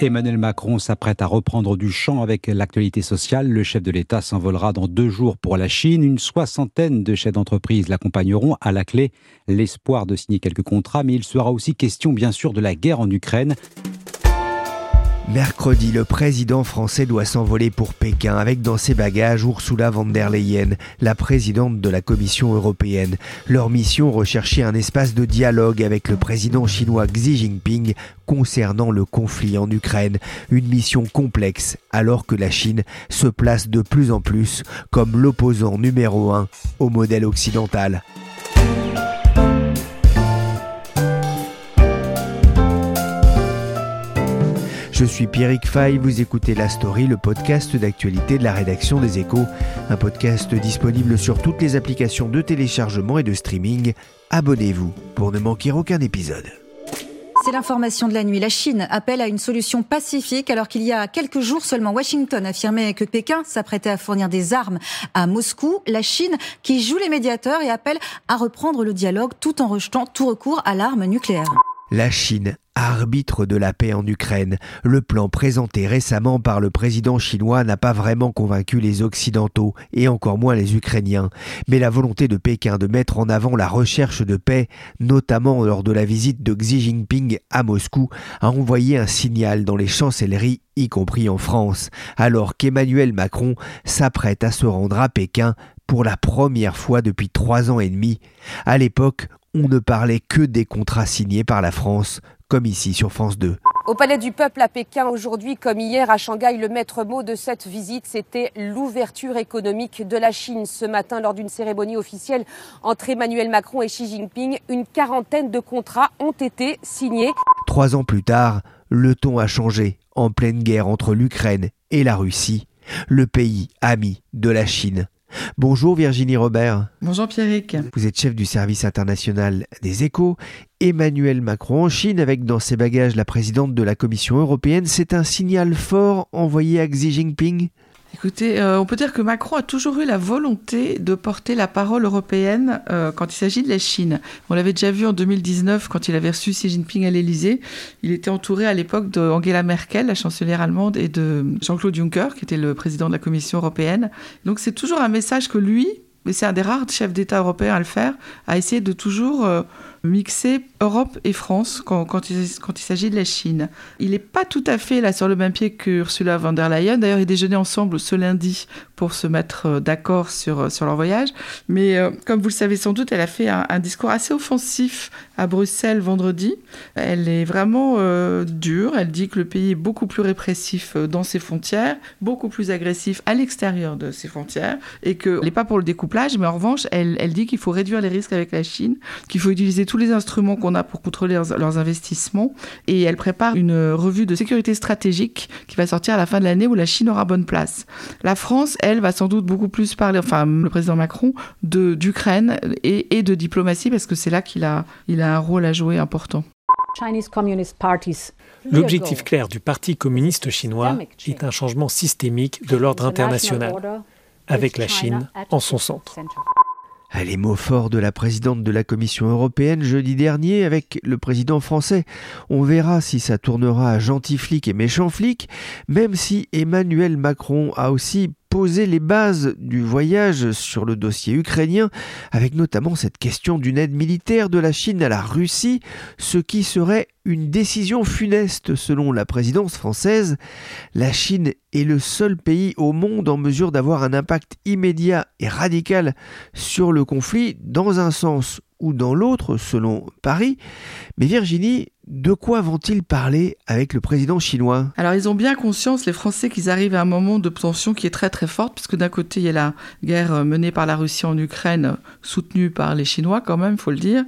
Emmanuel Macron s'apprête à reprendre du champ avec l'actualité sociale. Le chef de l'État s'envolera dans deux jours pour la Chine. Une soixantaine de chefs d'entreprise l'accompagneront. À la clé, l'espoir de signer quelques contrats, mais il sera aussi question bien sûr de la guerre en Ukraine. Mercredi, le président français doit s'envoler pour Pékin avec dans ses bagages Ursula von der Leyen, la présidente de la Commission européenne. Leur mission, rechercher un espace de dialogue avec le président chinois Xi Jinping concernant le conflit en Ukraine. Une mission complexe alors que la Chine se place de plus en plus comme l'opposant numéro un au modèle occidental. Je suis Pierrick Fay, vous écoutez La Story, le podcast d'actualité de la rédaction des Échos, un podcast disponible sur toutes les applications de téléchargement et de streaming. Abonnez-vous pour ne manquer aucun épisode. C'est l'information de la nuit. La Chine appelle à une solution pacifique alors qu'il y a quelques jours seulement Washington affirmait que Pékin s'apprêtait à fournir des armes à Moscou. La Chine qui joue les médiateurs et appelle à reprendre le dialogue tout en rejetant tout recours à l'arme nucléaire. La Chine arbitre de la paix en Ukraine. Le plan présenté récemment par le président chinois n'a pas vraiment convaincu les Occidentaux et encore moins les Ukrainiens. Mais la volonté de Pékin de mettre en avant la recherche de paix, notamment lors de la visite de Xi Jinping à Moscou, a envoyé un signal dans les chancelleries, y compris en France, alors qu'Emmanuel Macron s'apprête à se rendre à Pékin pour la première fois depuis trois ans et demi. À l'époque, on ne parlait que des contrats signés par la France, comme ici sur France 2. Au Palais du Peuple à Pékin aujourd'hui, comme hier à Shanghai, le maître mot de cette visite, c'était l'ouverture économique de la Chine. Ce matin, lors d'une cérémonie officielle entre Emmanuel Macron et Xi Jinping, une quarantaine de contrats ont été signés. Trois ans plus tard, le ton a changé. En pleine guerre entre l'Ukraine et la Russie, le pays ami de la Chine Bonjour Virginie Robert. Bonjour Pierrick. Vous êtes chef du service international des échos. Emmanuel Macron en Chine avec dans ses bagages la présidente de la Commission européenne. C'est un signal fort envoyé à Xi Jinping Écoutez, euh, on peut dire que Macron a toujours eu la volonté de porter la parole européenne euh, quand il s'agit de la Chine. On l'avait déjà vu en 2019 quand il avait reçu Xi Jinping à l'Élysée. Il était entouré à l'époque d'Angela Merkel, la chancelière allemande, et de Jean-Claude Juncker, qui était le président de la Commission européenne. Donc c'est toujours un message que lui, mais c'est un des rares chefs d'État européens à le faire, a essayé de toujours euh, mixer Europe et France quand, il, s'agit de la Chine. Il n'est pas tout à fait là sur le même pied que Ursula von der Leyen. D'ailleurs, ils déjeunaient ensemble ce lundi pour se mettre euh, d'accord sur, euh, sur leur voyage. Mais comme vous le savez sans doute, elle a fait un, discours assez offensif à Bruxelles vendredi. Elle est vraiment dure. Elle dit que le pays est beaucoup plus répressif dans ses frontières, beaucoup plus agressif à l'extérieur de ses frontières et qu'elle n'est pas pour le découpler mais en revanche, elle, elle dit qu'il faut réduire les risques avec la Chine, qu'il faut utiliser tous les instruments qu'on a pour contrôler leurs, investissements, et elle prépare une revue de sécurité stratégique qui va sortir à la fin de l'année où la Chine aura bonne place. La France, elle, va sans doute beaucoup plus parler, enfin le président Macron, d'Ukraine et, et, de diplomatie, parce que c'est là qu'il a, il a un rôle à jouer important. L'objectif clair du Parti communiste chinois est un changement systémique de l'ordre international avec la Chine en son centre. Les mots forts de la présidente de la Commission européenne jeudi dernier avec le président français. On verra si ça tournera à gentil flic et méchant flic, même si Emmanuel Macron a aussi poser les bases du voyage sur le dossier ukrainien, avec notamment cette question d'une aide militaire de la Chine à la Russie, ce qui serait une décision funeste selon la présidence française. La Chine est le seul pays au monde en mesure d'avoir un impact immédiat et radical sur le conflit, dans un sens ou dans l'autre, selon Paris. Mais Virginie, de quoi vont-ils parler avec le président chinois? Alors ils ont bien conscience, les Français, qu'ils arrivent à un moment de tension qui est très très forte, puisque d'un côté il y a la guerre menée par la Russie en Ukraine, soutenue par les Chinois quand même, il faut le dire,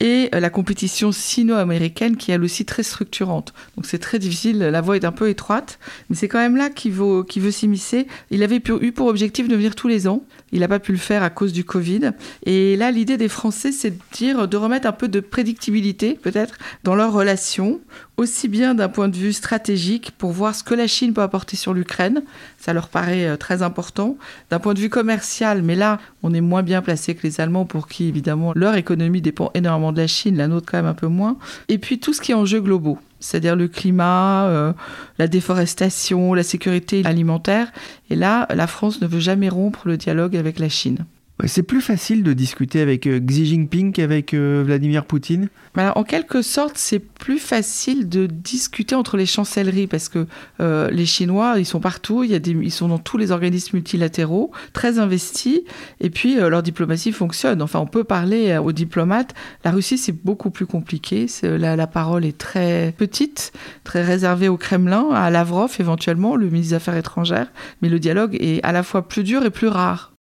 et la compétition sino-américaine qui est elle aussi très structurante. Donc c'est très difficile, la voie est un peu étroite, mais c'est quand même là qu'il veut, veut s'immiscer. Il avait eu pour objectif de venir tous les ans. Il n'a pas pu le faire à cause du Covid. Et là, l'idée des Français, c'est de dire, de remettre un peu de prédictibilité, peut-être, dans leurs relations, aussi bien d'un point de vue stratégique, pour voir ce que la Chine peut apporter sur l'Ukraine. Ça leur paraît euh, très important. D'un point de vue commercial, mais là, on est moins bien placé que les Allemands, pour qui, évidemment, leur économie dépend énormément de la Chine, la nôtre quand même un peu moins. Et puis tout ce qui est enjeux globaux c'est-à-dire le climat, euh, la déforestation, la sécurité alimentaire. Et là, la France ne veut jamais rompre le dialogue avec la Chine. C'est plus facile de discuter avec euh, Xi Jinping qu'avec euh, Vladimir Poutine En quelque sorte, c'est plus facile de discuter entre les chancelleries parce que euh, les Chinois, ils sont partout, ils sont dans tous les organismes multilatéraux, très investis, et puis leur diplomatie fonctionne. Enfin, on peut parler aux diplomates. La Russie, c'est beaucoup plus compliqué. La, la, parole est très petite, très réservée au Kremlin, à Lavrov éventuellement, le ministre des Affaires étrangères, mais le dialogue est à la fois plus dur et plus rare.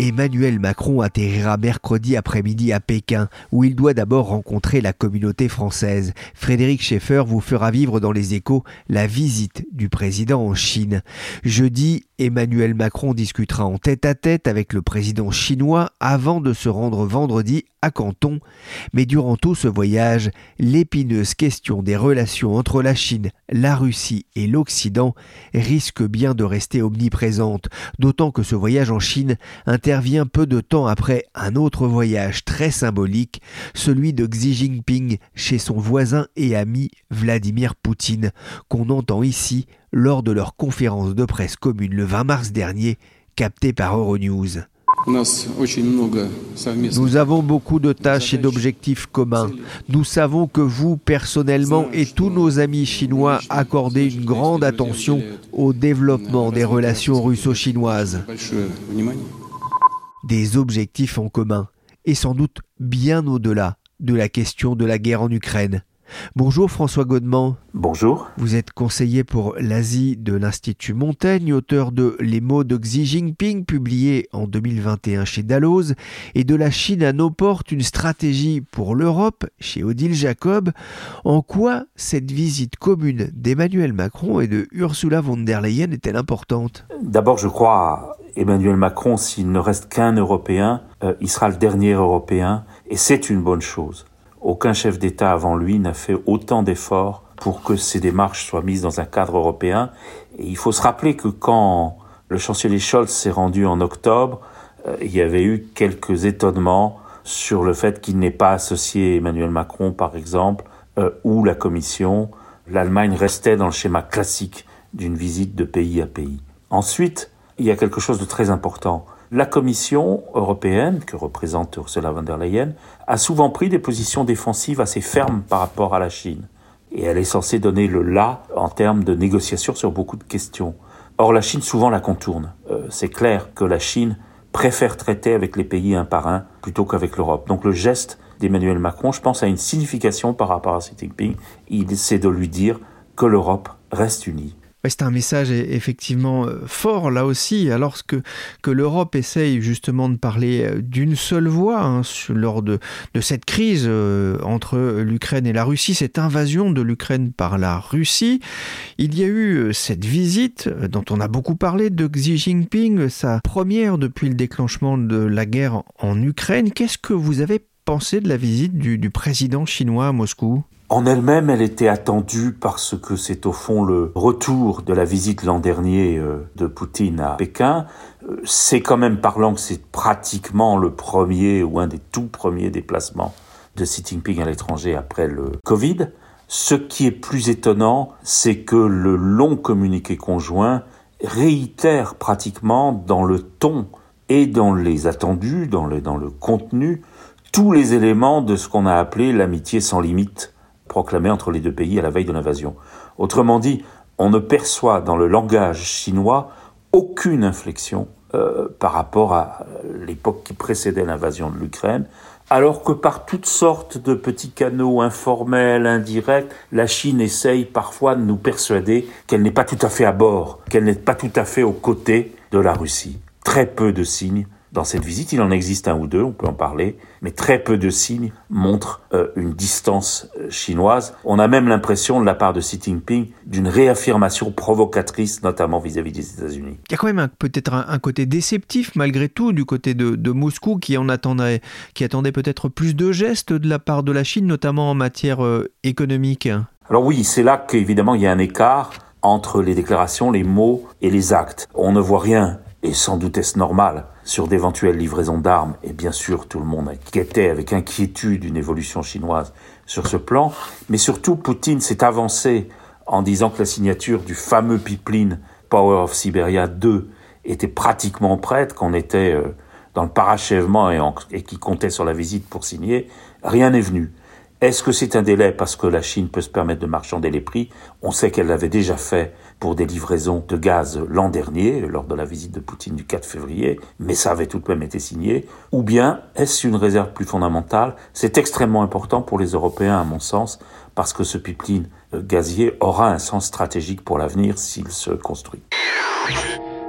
Emmanuel Macron atterrira mercredi après-midi à Pékin, où il doit d'abord rencontrer la communauté française. Frédéric Schaeffer vous fera vivre dans les échos la visite du président en Chine. Jeudi, Emmanuel Macron discutera en tête-à-tête avec le président chinois avant de se rendre vendredi à Canton. Mais durant tout ce voyage, l'épineuse question des relations entre la Chine, la Russie et l'Occident risque bien de rester omniprésente, d'autant que ce voyage en Chine intervient peu de temps après un autre voyage très symbolique, celui de Xi Jinping chez son voisin et ami Vladimir Poutine, qu'on entend ici lors de leur conférence de presse commune le 20 mars dernier, captée par Euronews. Nous avons beaucoup de tâches et d'objectifs communs. Nous savons que vous, personnellement, et tous nos amis chinois accordez une grande attention au développement des relations russo-chinoises. Des objectifs en commun, et sans doute bien au-delà de la question de la guerre en Ukraine. Bonjour François Godement. Bonjour. Vous êtes conseiller pour l'Asie de l'Institut Montaigne, auteur de Les mots de Xi Jinping, publié en 2021 chez Dalloz, et de La Chine à nos portes, une stratégie pour l'Europe, chez Odile Jacob. En quoi cette visite commune d'Emmanuel Macron et de Ursula von der Leyen est-elle importante? D'abord, je crois Emmanuel Macron, s'il ne reste qu'un Européen, euh, il sera le dernier Européen, et c'est une bonne chose. Aucun chef d'État avant lui n'a fait autant d'efforts pour que ces démarches soient mises dans un cadre européen. Et il faut se rappeler que quand le chancelier Scholz s'est rendu en octobre, euh, il y avait eu quelques étonnements sur le fait qu'il n'ait pas associé Emmanuel Macron, par exemple, euh, ou la Commission. L'Allemagne restait dans le schéma classique d'une visite de pays à pays. Ensuite, il y a quelque chose de très important. La Commission européenne, que représente Ursula von der Leyen, a souvent pris des positions défensives assez fermes par rapport à la Chine. Et elle est censée donner le là en termes de négociations sur beaucoup de questions. Or, la Chine souvent la contourne. Euh, c'est clair que la Chine préfère traiter avec les pays un par un plutôt qu'avec l'Europe. Donc le geste d'Emmanuel Macron, je pense, a une signification par rapport à Xi Jinping. Il essaie de lui dire que l'Europe reste unie c'est un message e-, effectivement euh, fort là aussi, alors que, l'Europe essaye justement de parler euh, d'une seule voix hein, lors de, cette crise euh, entre l'Ukraine et la Russie, cette invasion de l'Ukraine par la Russie. Il y a eu cette visite dont on a beaucoup parlé de Xi Jinping, sa première depuis le déclenchement de la guerre en Ukraine. Qu'est-ce que vous avez pensé de la visite du président chinois à Moscou? En elle-même, elle était attendue parce que c'est au fond le retour de la visite l'an dernier euh, de Poutine à Pékin. Euh, c'est quand même parlant que c'est pratiquement le premier ou un des tout premiers déplacements de Xi Jinping à l'étranger après le Covid. Ce qui est plus étonnant, c'est que le long communiqué conjoint réitère pratiquement dans le ton et dans les attendus, dans le, dans le contenu, tous les éléments de ce qu'on a appelé l'amitié sans limite proclamé entre les deux pays à la veille de l'invasion. Autrement dit, on ne perçoit dans le langage chinois aucune inflexion euh, par rapport à l'époque qui précédait l'invasion de l'Ukraine, alors que par toutes sortes de petits canaux informels, indirects, la Chine essaye parfois de nous persuader qu'elle n'est pas tout à fait à bord, qu'elle n'est pas tout à fait aux côtés de la Russie. Très peu de signes dans cette visite. Il en existe un ou deux, on peut en parler, mais très peu de signes montrent euh, une distance euh, chinoise. On a même l'impression de la part de Xi Jinping d'une réaffirmation provocatrice, notamment vis-à-vis des États-Unis. Il y a quand même peut-être un, côté déceptif malgré tout du côté de, Moscou qui en attendait, qui attendait peut-être plus de gestes de la part de la Chine, notamment en matière euh, économique. Alors oui, c'est là qu'évidemment il y a un écart entre les déclarations, les mots et les actes. On ne voit rien et sans doute est-ce normal, sur d'éventuelles livraisons d'armes, et bien sûr tout le monde inquiétait avec inquiétude une évolution chinoise sur ce plan, mais surtout Poutine s'est avancé en disant que la signature du fameux pipeline Power of Siberia 2 était pratiquement prête, qu'on était euh, dans le parachèvement et, et qui comptait sur la visite pour signer, rien n'est venu. Est-ce que c'est un délai parce que la Chine peut se permettre de marchander les prix? On sait qu'elle l'avait déjà fait pour des livraisons de gaz l'an dernier, lors de la visite de Poutine du 4 février, mais ça avait tout de même été signé. Ou bien est-ce une réserve plus fondamentale? C'est extrêmement important pour les Européens, à mon sens, parce que ce pipeline euh, gazier aura un sens stratégique pour l'avenir s'il se construit.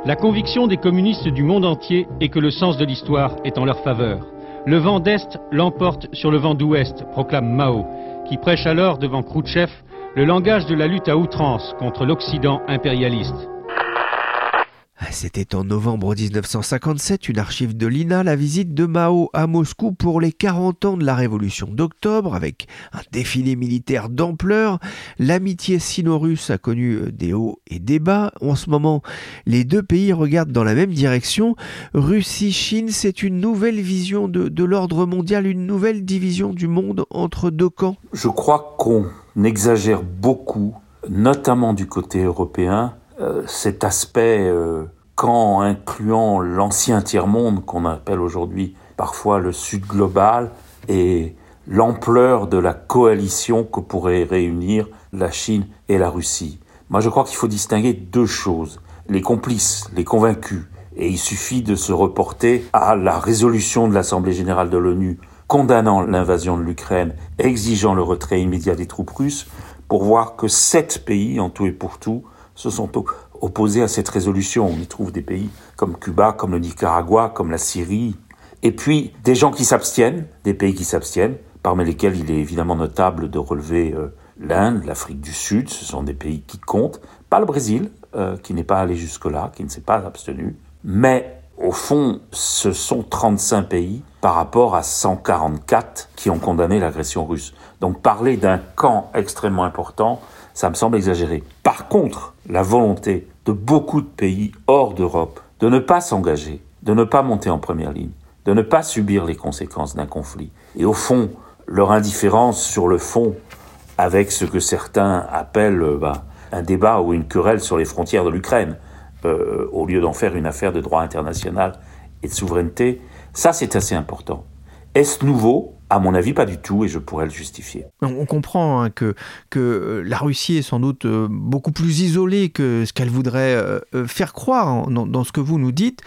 La conviction des communistes du monde entier est que le sens de l'histoire est en leur faveur. Le vent d'Est l'emporte sur le vent d'Ouest, proclame Mao, qui prêche alors devant Khrouchtchev le langage de la lutte à outrance contre l'Occident impérialiste. C'était en novembre 1957, une archive de l'INA, la visite de Mao à Moscou pour les 40 ans de la révolution d'octobre, avec un défilé militaire d'ampleur. L'amitié sino-russe a connu euh, des hauts et des bas. En ce moment, les deux pays regardent dans la même direction. Russie-Chine, c'est une nouvelle vision de l'ordre mondial, une nouvelle division du monde entre deux camps. Je crois qu'on exagère beaucoup, notamment du côté européen, euh, cet aspect euh, incluant l'ancien tiers-monde qu'on appelle aujourd'hui parfois le Sud global et l'ampleur de la coalition que pourraient réunir la Chine et la Russie. Moi je crois qu'il faut distinguer deux choses. Les complices, les convaincus, et il suffit de se reporter à la résolution de l'Assemblée générale de l'ONU condamnant l'invasion de l'Ukraine, exigeant le retrait immédiat des troupes russes, pour voir que sept pays, en tout et pour tout, se sont opposés à cette résolution. On y trouve des pays comme Cuba, comme le Nicaragua, comme la Syrie. Et puis des gens qui s'abstiennent, des pays qui s'abstiennent, parmi lesquels il est évidemment notable de relever euh, l'Inde, l'Afrique du Sud, ce sont des pays qui comptent. Pas le Brésil, euh, qui n'est pas allé jusque-là, qui ne s'est pas abstenu. Mais au fond, ce sont 35 pays par rapport à 144 qui ont condamné l'agression russe. Donc parler d'un camp extrêmement important, ça me semble exagéré. Par contre, la volonté de beaucoup de pays hors d'Europe de ne pas s'engager, de ne pas monter en première ligne, de ne pas subir les conséquences d'un conflit, et au fond, leur indifférence sur le fond avec ce que certains appellent euh, bah, un débat ou une querelle sur les frontières de l'Ukraine, euh, au lieu d'en faire une affaire de droit international et de souveraineté, ça c'est assez important. Est-ce nouveau? À mon avis, pas du tout, et je pourrais le justifier. On comprend hein, que, euh, la Russie est sans doute euh, beaucoup plus isolée que ce qu'elle voudrait euh, faire croire dans, ce que vous nous dites,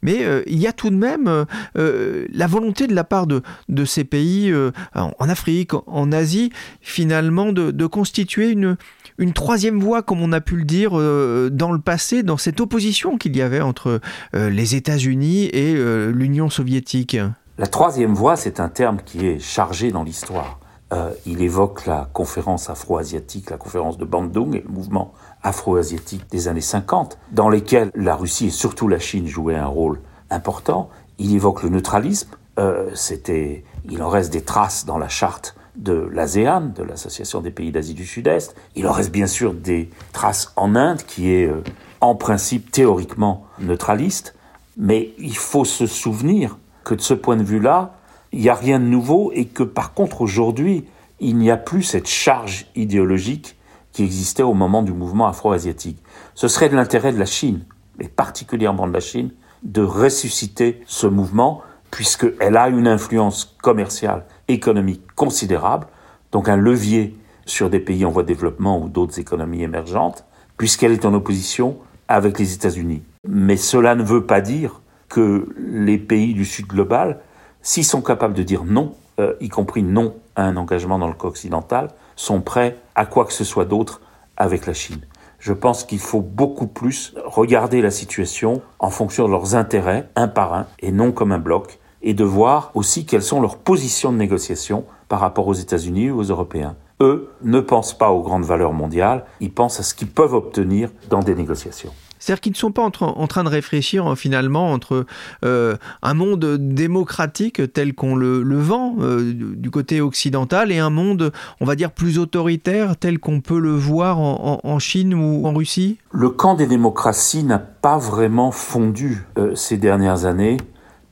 mais il y a tout de même la volonté de la part de, ces pays, en Afrique, en Asie, finalement, de, constituer une troisième voie, comme on a pu le dire dans le passé, dans cette opposition qu'il y avait entre les États-Unis et l'Union soviétique. La troisième voie, c'est un terme qui est chargé dans l'histoire. Euh, il évoque la conférence afro-asiatique, la conférence de Bandung et le mouvement afro-asiatique des années 50, dans lesquels la Russie et surtout la Chine jouaient un rôle important. Il évoque le neutralisme. Euh, c'était, il en reste des traces dans la charte de l'ASEAN, de l'Association des pays d'Asie du Sud-Est. Il en reste bien sûr des traces en Inde, qui est euh, en principe théoriquement neutraliste. Mais il faut se souvenir que de ce point de vue-là, il n'y a rien de nouveau et que par contre aujourd'hui, il n'y a plus cette charge idéologique qui existait au moment du mouvement afro-asiatique. Ce serait de l'intérêt de la Chine, et particulièrement de la Chine, de ressusciter ce mouvement, puisqu'elle a une influence commerciale, économique considérable, donc un levier sur des pays en voie de développement ou d'autres économies émergentes, puisqu'elle est en opposition avec les États-Unis. Mais cela ne veut pas dire que les pays du Sud global, s'ils sont capables de dire non, euh, y compris non à un engagement dans le cas occidental, sont prêts à quoi que ce soit d'autre avec la Chine. Je pense qu'il faut beaucoup plus regarder la situation en fonction de leurs intérêts, un par un, et non comme un bloc, et de voir aussi quelles sont leurs positions de négociation par rapport aux États-Unis ou aux Européens. Eux ne pensent pas aux grandes valeurs mondiales, ils pensent à ce qu'ils peuvent obtenir dans des négociations. C'est-à-dire qu'ils ne sont pas en, train de réfléchir hein, finalement entre euh, un monde démocratique tel qu'on le, vend euh, du côté occidental et un monde, on va dire, plus autoritaire tel qu'on peut le voir en, Chine ou en Russie? Le camp des démocraties n'a pas vraiment fondu euh, ces dernières années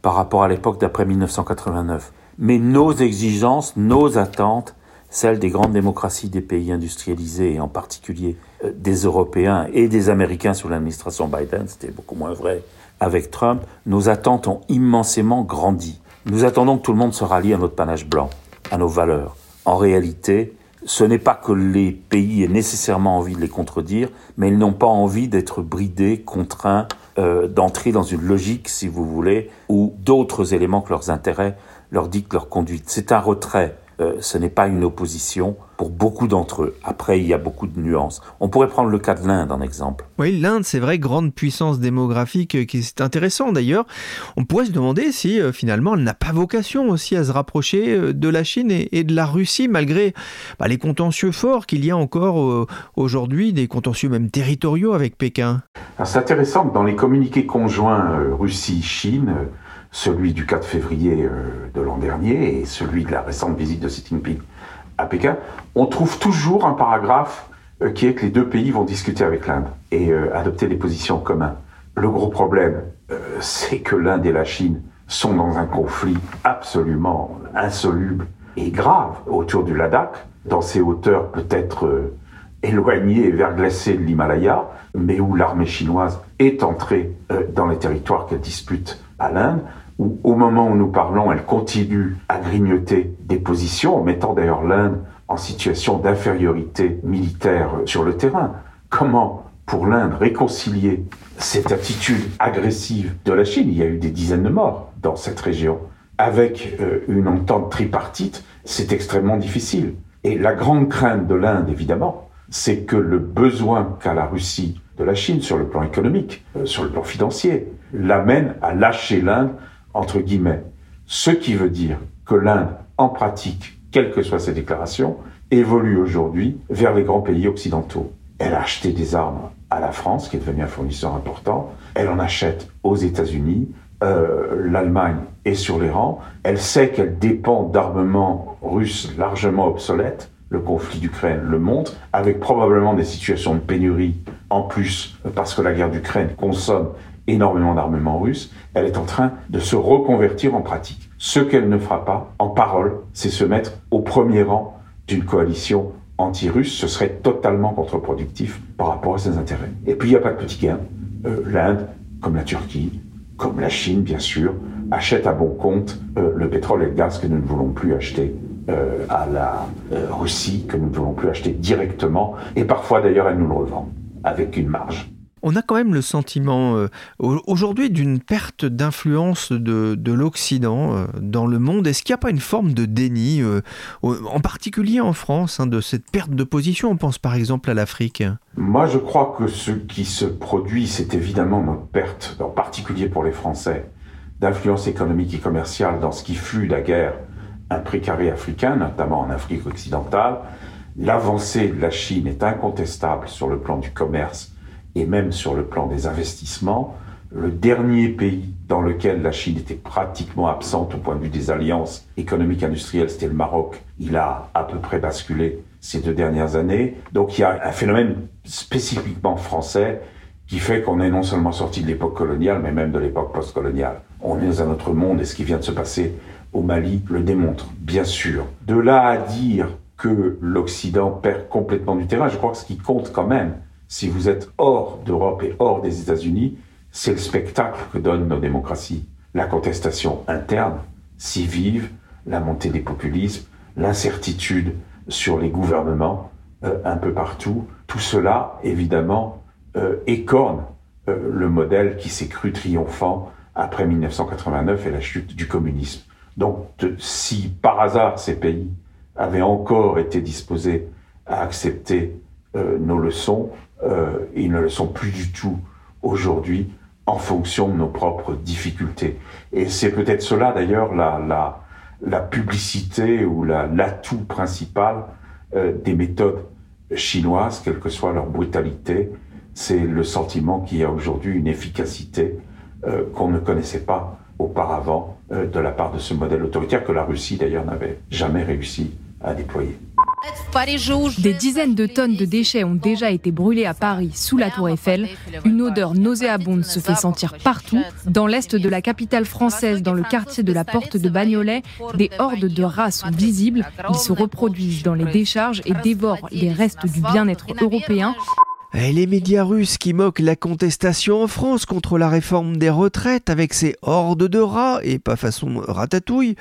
par rapport à l'époque d'après 1989. Mais nos exigences, nos attentes, celles des grandes démocraties des pays industrialisés, et en particulier euh, des Européens et des Américains sous l'administration Biden, c'était beaucoup moins vrai avec Trump, nos attentes ont immensément grandi. Nous attendons que tout le monde se rallie à notre panache blanc, à nos valeurs. En réalité, ce n'est pas que les pays aient nécessairement envie de les contredire, mais ils n'ont pas envie d'être bridés, contraints euh, d'entrer dans une logique, si vous voulez, où d'autres éléments que leurs intérêts leur dictent leur conduite. C'est un retrait euh, ce n'est pas une opposition pour beaucoup d'entre eux. Après, il y a beaucoup de nuances. On pourrait prendre le cas de l'Inde en exemple. Oui, l'Inde, c'est vrai, grande puissance démographique, euh, qui est intéressant d'ailleurs. On pourrait se demander si euh, finalement elle n'a pas vocation aussi à se rapprocher de la Chine et, de la Russie, malgré bah, les contentieux forts qu'il y a encore aujourd'hui, des contentieux même territoriaux avec Pékin. C'est intéressant que dans les communiqués conjoints Russie-Chine, celui du 4 février euh, de l'an dernier et celui de la récente visite de Xi Jinping à Pékin, on trouve toujours un paragraphe euh, qui est que les deux pays vont discuter avec l'Inde et euh, adopter des positions communes. Le gros problème, c'est que l'Inde et la Chine sont dans un conflit absolument insoluble et grave autour du Ladakh, dans ces hauteurs peut-être éloignées et verglacées de l'Himalaya, mais où l'armée chinoise est entrée dans les territoires qu'elle dispute à l'Inde où au moment où nous parlons, elle continue à grignoter des positions, en mettant d'ailleurs l'Inde en situation d'infériorité militaire sur le terrain. Comment, pour l'Inde, réconcilier cette attitude agressive de la Chine? Il y a eu des dizaines de morts dans cette région. Avec euh, une entente tripartite, c'est extrêmement difficile. Et la grande crainte de l'Inde, évidemment, c'est que le besoin qu'a la Russie de la Chine sur le plan économique, euh, sur le plan financier, l'amène à lâcher l'Inde entre guillemets. Ce qui veut dire que l'Inde, en pratique, quelles que soient ses déclarations, évolue aujourd'hui vers les grands pays occidentaux. Elle a acheté des armes à la France, qui est devenue un fournisseur important. Elle en achète aux États-Unis. Euh, L'Allemagne est sur les rangs. Elle sait qu'elle dépend d'armements russes largement obsolètes. Le conflit d'Ukraine le montre, avec probablement des situations de pénurie en plus, parce que la guerre d'Ukraine consomme énormément d'armement russe, elle est en train de se reconvertir en pratique. Ce qu'elle ne fera pas en parole, c'est se mettre au premier rang d'une coalition anti-russe. Ce serait totalement contre-productif par rapport à ses intérêts. Et puis il n'y a pas de petit gain. Euh, L'Inde, comme la Turquie, comme la Chine bien sûr, achète à bon compte euh, le pétrole et le gaz que nous ne voulons plus acheter euh, à la Russie, que nous ne voulons plus acheter directement. Et parfois d'ailleurs elle nous le revend avec une marge on a quand même le sentiment euh, aujourd'hui d'une perte d'influence de, l'Occident euh, dans le monde. Est-ce qu'il n'y a pas une forme de déni, euh, en particulier en France, hein, de cette perte de position? On pense par exemple à l'Afrique. Moi, je crois que ce qui se produit, c'est évidemment notre perte, en particulier pour les Français, d'influence économique et commerciale dans ce qui fut la guerre un précaré africain, notamment en Afrique occidentale. L'avancée de la Chine est incontestable sur le plan du commerce et même sur le plan des investissements, le dernier pays dans lequel la Chine était pratiquement absente au point de vue des alliances économiques industrielles, c'était le Maroc. Il a à peu près basculé ces deux dernières années. Donc il y a un phénomène spécifiquement français qui fait qu'on est non seulement sorti de l'époque coloniale, mais même de l'époque postcoloniale. On est dans un autre monde et ce qui vient de se passer au Mali le démontre, bien sûr. De là à dire que l'Occident perd complètement du terrain, je crois que ce qui compte quand même, si vous êtes hors d'Europe et hors des États-Unis, c'est le spectacle que donnent nos démocraties. La contestation interne, si vive, la montée des populismes, l'incertitude sur les gouvernements euh, un peu partout, tout cela, évidemment, euh, écorne euh, le modèle qui s'est cru triomphant après 1989 et la chute du communisme. Donc si par hasard ces pays avaient encore été disposés à accepter nos leçons, euh, ils ne le sont plus du tout aujourd'hui en fonction de nos propres difficultés. Et c'est peut-être cela d'ailleurs la, la, publicité ou l'atout principal euh, des méthodes chinoises, quelle que soit leur brutalité, c'est le sentiment qu'il y a aujourd'hui une efficacité euh, qu'on ne connaissait pas auparavant de la part de ce modèle autoritaire que la Russie d'ailleurs n'avait jamais réussi à déployer. Des dizaines de tonnes de déchets ont déjà été brûlés à Paris sous la tour Eiffel. Une odeur nauséabonde se fait sentir partout. Dans l'est de la capitale française, dans le quartier de la Porte de Bagnolet, des hordes de rats sont visibles. Ils se reproduisent dans les décharges et dévorent les restes du bien-être européen. Les médias russes qui moquent la contestation en France contre la réforme des retraites avec ses hordes de rats, et pas façon ratatouille,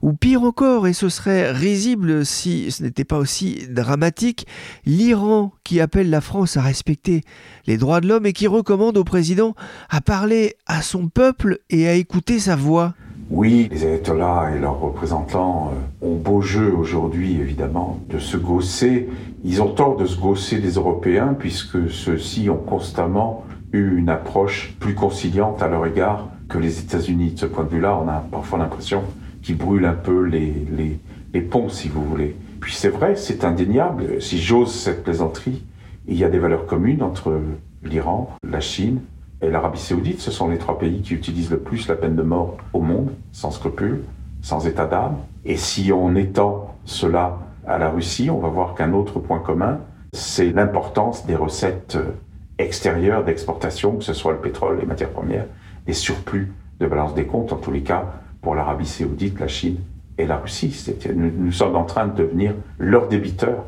ou pire encore, et ce serait risible si ce n'était pas aussi dramatique, l'Iran qui appelle la France à respecter les droits de l'homme et qui recommande au président à parler à son peuple et à écouter sa voix. Oui, les ayatollahs et leurs représentants euh, ont beau jeu aujourd'hui, évidemment, de se gausser. Ils ont tort de se gausser des Européens, puisque ceux-ci ont constamment eu une approche plus conciliante à leur égard que les États-Unis. De ce point de vue-là, on a parfois l'impression qu'ils brûlent un peu les, les, les ponts, si vous voulez. Puis c'est vrai, c'est indéniable. Si j'ose cette plaisanterie, il y a des valeurs communes entre l'Iran, la Chine, et l'Arabie saoudite, ce sont les trois pays qui utilisent le plus la peine de mort au monde, sans scrupule, sans état d'âme. Et si on étend cela à la Russie, on va voir qu'un autre point commun, c'est l'importance des recettes extérieures d'exportation, que ce soit le pétrole, les matières premières, des surplus de balance des comptes, en tous les cas pour l'Arabie saoudite, la Chine et la Russie. Nous, sommes en train de devenir leurs débiteurs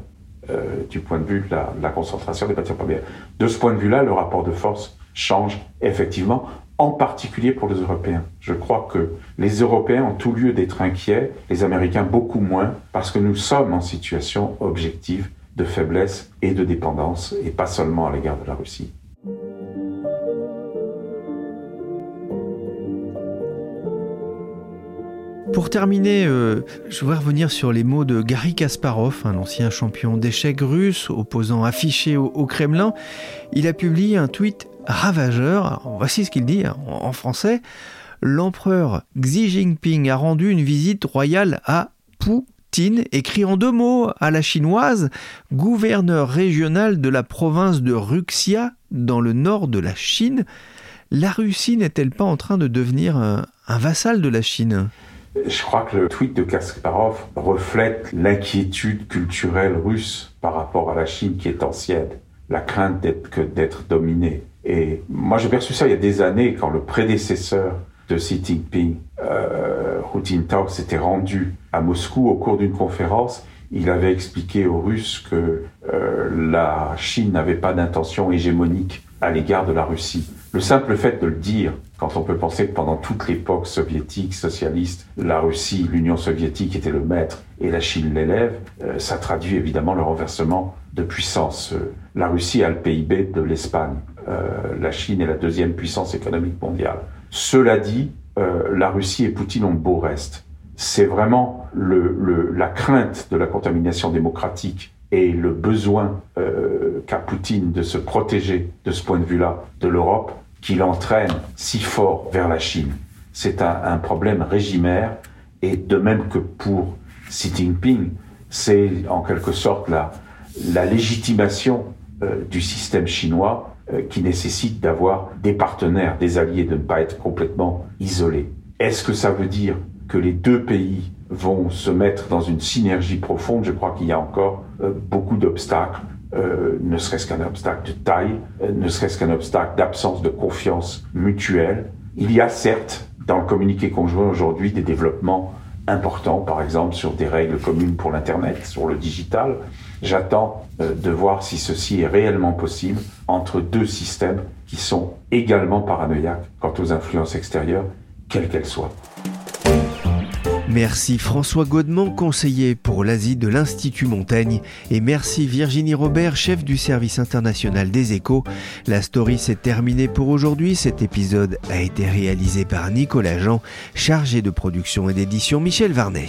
euh, du point de vue de la concentration des matières premières. De ce point de vue-là, le rapport de force change effectivement, en particulier pour les Européens. Je crois que les Européens ont tout lieu d'être inquiets, les Américains beaucoup moins, parce que nous sommes en situation objective de faiblesse et de dépendance, et pas seulement à l'égard de la Russie. Pour terminer, euh, je voudrais revenir sur les mots de Gary Kasparov, un ancien champion d'échecs russe, opposant affiché au Kremlin. Il a publié un tweet ravageur. voici ce qu'il dit en français. L'empereur Xi Jinping a rendu une visite royale à Poutine, écrit en deux mots à la chinoise, gouverneur régional de la province de Ruxia, dans le nord de la Chine. La Russie n'est-elle pas en train de devenir un, un vassal de la Chine? Je crois que le tweet de Kasparov reflète l'inquiétude culturelle russe par rapport à la Chine qui est ancienne, la crainte d'être dominée. Et moi, j'ai perçu ça il y a des années quand le prédécesseur de Xi Jinping, euh, Hu Jintao, s'était rendu à Moscou au cours d'une conférence. Il avait expliqué aux Russes que euh, la Chine n'avait pas d'intention hégémonique à l'égard de la Russie. Le simple fait de le dire, quand on peut penser que pendant toute l'époque soviétique, socialiste, la Russie, l'Union soviétique était le maître et la Chine l'élève, euh, ça traduit évidemment le renversement de puissance. Euh, la Russie a le PIB de l'Espagne. Euh, la Chine est la deuxième puissance économique mondiale. Cela dit, euh, la Russie et Poutine ont beau reste. C'est vraiment la crainte de la contamination démocratique et le besoin euh, qu'a Poutine de se protéger de ce point de vue-là de l'Europe qui l'entraîne si fort vers la Chine. C'est un, problème régimaire et de même que pour Xi Jinping, c'est en quelque sorte la, la légitimation du système chinois qui nécessite d'avoir des partenaires, des alliés, de ne pas être complètement isolés. Est-ce que ça veut dire que les deux pays vont se mettre dans une synergie profonde? Je crois qu'il y a encore euh, beaucoup d'obstacles, euh, ne serait-ce qu'un obstacle de taille, ne serait-ce qu'un obstacle d'absence de confiance mutuelle. Il y a certes dans le communiqué conjoint aujourd'hui des développements importants, par exemple sur des règles communes pour l'Internet, sur le digital, J'attends euh, de voir si ceci est réellement possible entre deux systèmes qui sont également paranoïaques quant aux influences extérieures, quelles qu'elles soient. Merci François Godement, conseiller pour l'Asie de l'Institut Montaigne, et merci Virginie Robert, chef du service international des échos. La story s'est terminée pour aujourd'hui. Cet épisode a été réalisé par Nicolas Jean, chargé de production et d'édition Michel Varnet.